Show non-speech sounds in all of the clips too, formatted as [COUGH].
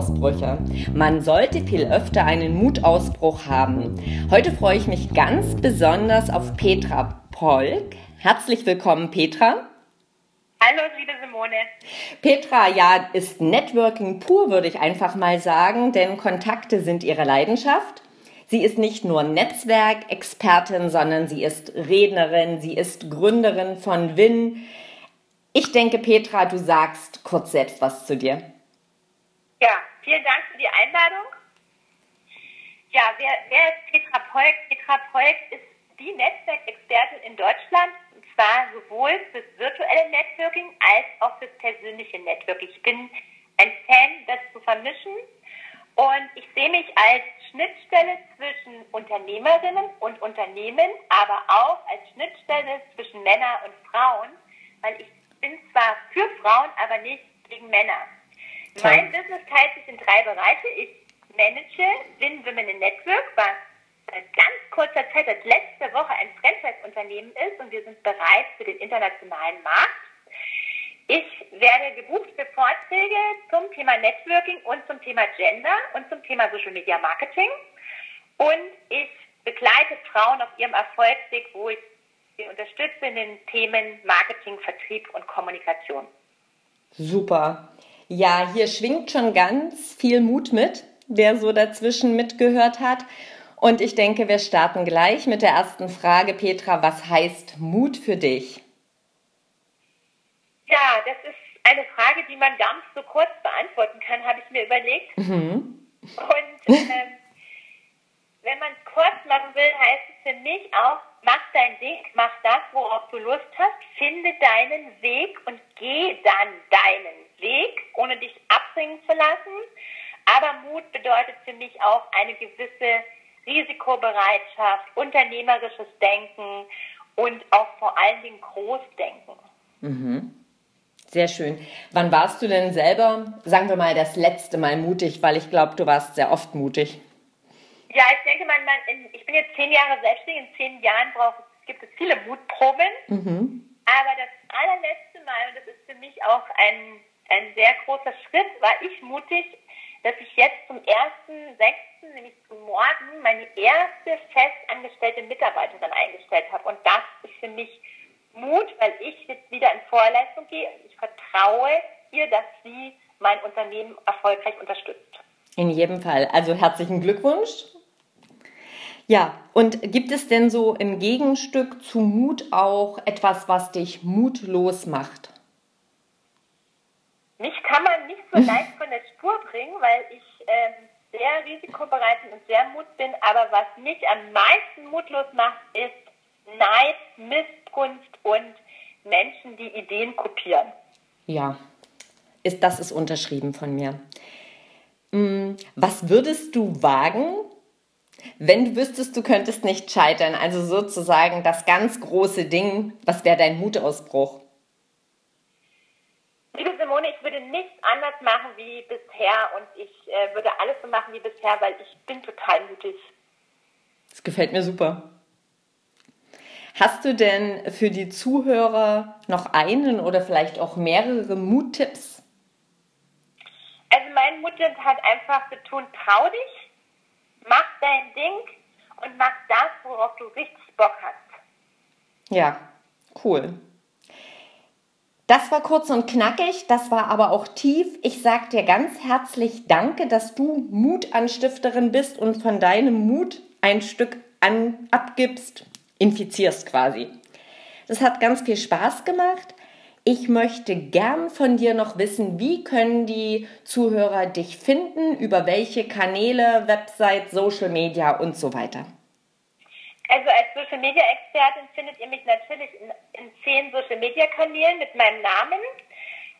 Mutausbrüche. Man sollte viel öfter einen Mutausbruch haben. Heute freue ich mich ganz besonders auf Petra Polk. Herzlich willkommen, Petra. Hallo, liebe Simone. Petra, ja, ist Networking pur, würde ich einfach mal sagen, denn Kontakte sind ihre Leidenschaft. Sie ist nicht nur Netzwerkexpertin, sondern sie ist Rednerin, sie ist Gründerin von WIN. Ich denke, Petra, du sagst kurz selbst was zu dir. Ja, vielen Dank für die Einladung. Ja, wer, wer ist Petra Polk? Petra Polk ist die Netzwerkexpertin in Deutschland, und zwar sowohl fürs virtuelle Networking als auch fürs persönliche Networking. Ich bin ein Fan, das zu vermischen und ich sehe mich als Schnittstelle zwischen Unternehmerinnen und Unternehmen, aber auch als Schnittstelle zwischen Männern und Frauen, weil ich bin zwar für Frauen, aber nicht gegen Männer. Mein Business teilt sich in drei Bereiche. Ich manage Win Women in Network, was seit ganz kurzer Zeit, seit letzter Woche ein Franchise-Unternehmen ist und wir sind bereit für den internationalen Markt. Ich werde gebucht für Vorträge zum Thema Networking und zum Thema Gender und zum Thema Social Media Marketing. Und ich begleite Frauen auf ihrem Erfolgsweg, wo ich sie unterstütze in den Themen Marketing, Vertrieb und Kommunikation. Super. Ja, hier schwingt schon ganz viel Mut mit, wer so dazwischen mitgehört hat. Und ich denke, wir starten gleich mit der ersten Frage. Petra, was heißt Mut für dich? Ja, das ist eine Frage, die man gar nicht so kurz beantworten kann, habe ich mir überlegt. Mhm. Und ähm, wenn man es kurz machen will, heißt es für mich auch, mach dein Ding, mach das, worauf du Lust hast, finde deinen Weg und geh dann deinen Weg, ohne dich abbringen zu lassen. Aber Mut bedeutet für mich auch eine gewisse Risikobereitschaft, unternehmerisches Denken und auch vor allen Dingen Großdenken. Mhm. Sehr schön. Wann warst du denn selber, sagen wir mal, das letzte Mal mutig? Weil ich glaube, du warst sehr oft mutig. Ja, ich denke, man, man in, ich bin jetzt zehn Jahre selbstständig. In zehn Jahren braucht, gibt es viele Mutproben. Mhm. Aber das allerletzte Mal, und das ist für mich auch ein, ein sehr großer Schritt, war ich mutig, dass ich jetzt zum 1.6., nämlich zum Morgen, meine erste festangestellte Mitarbeiterin eingestellt habe. Und das ist für mich Mut, weil ich jetzt wieder in Vorleistung gehe und ich vertraue ihr, dass sie mein Unternehmen erfolgreich unterstützt. In jedem Fall. Also herzlichen Glückwunsch ja, und gibt es denn so im Gegenstück zu Mut auch etwas, was dich mutlos macht? Mich kann man nicht so [LAUGHS] leicht von der Spur bringen, weil ich ähm, sehr risikobereit und sehr mut bin. Aber was mich am meisten mutlos macht, ist Neid, Missgunst und Menschen, die Ideen kopieren. Ja, ist, das ist unterschrieben von mir. Hm, was würdest du wagen, wenn du wüsstest, du könntest nicht scheitern, also sozusagen das ganz große Ding, was wäre dein Mutausbruch? Liebe Simone, ich würde nichts anders machen wie bisher und ich äh, würde alles so machen wie bisher, weil ich bin total mutig. Das gefällt mir super. Hast du denn für die Zuhörer noch einen oder vielleicht auch mehrere Muttipps? Also mein Muttipp hat einfach tun, trau dich, mach dein Ding und mach das, worauf du richtig Bock hast. Ja, cool. Das war kurz und knackig, das war aber auch tief. Ich sag dir ganz herzlich Danke, dass du Mutanstifterin bist und von deinem Mut ein Stück an, abgibst, infizierst quasi. Das hat ganz viel Spaß gemacht. Ich möchte gern von dir noch wissen, wie können die Zuhörer dich finden, über welche Kanäle, Website, Social Media und so weiter. Also als Social Media Expertin findet ihr mich natürlich in, in zehn Social Media Kanälen mit meinem Namen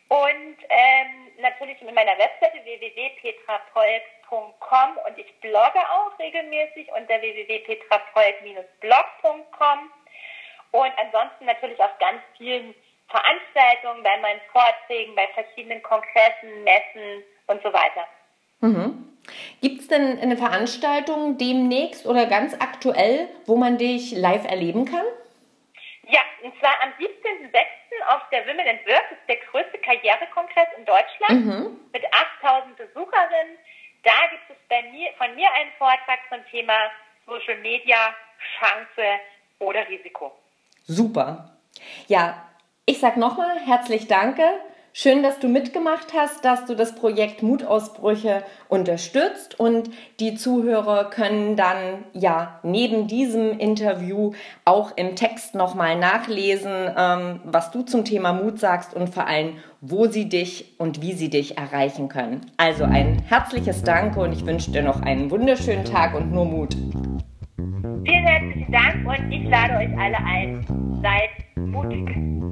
und ähm, natürlich mit meiner Webseite www.petrapolk.com und ich blogge auch regelmäßig unter www.petrapolk-blog.com und ansonsten natürlich auf ganz vielen Veranstaltungen, bei meinen Vorträgen, bei verschiedenen Kongressen, Messen und so weiter. Mhm. Gibt es denn eine Veranstaltung demnächst oder ganz aktuell, wo man dich live erleben kann? Ja, und zwar am 17.06. auf der Women and Work, das ist der größte Karrierekongress in Deutschland mhm. mit 8000 Besucherinnen. Da gibt es bei mir, von mir einen Vortrag zum Thema Social Media, Chance oder Risiko. Super. Ja, ich sag nochmal herzlich danke Schön, dass du mitgemacht hast, dass du das Projekt Mutausbrüche unterstützt und die Zuhörer können dann ja neben diesem Interview auch im Text nochmal nachlesen, ähm, was du zum Thema Mut sagst und vor allem, wo sie dich und wie sie dich erreichen können. Also ein herzliches Danke und ich wünsche dir noch einen wunderschönen Tag und nur Mut. Vielen herzlichen Dank und ich lade euch alle ein. Seid mutig.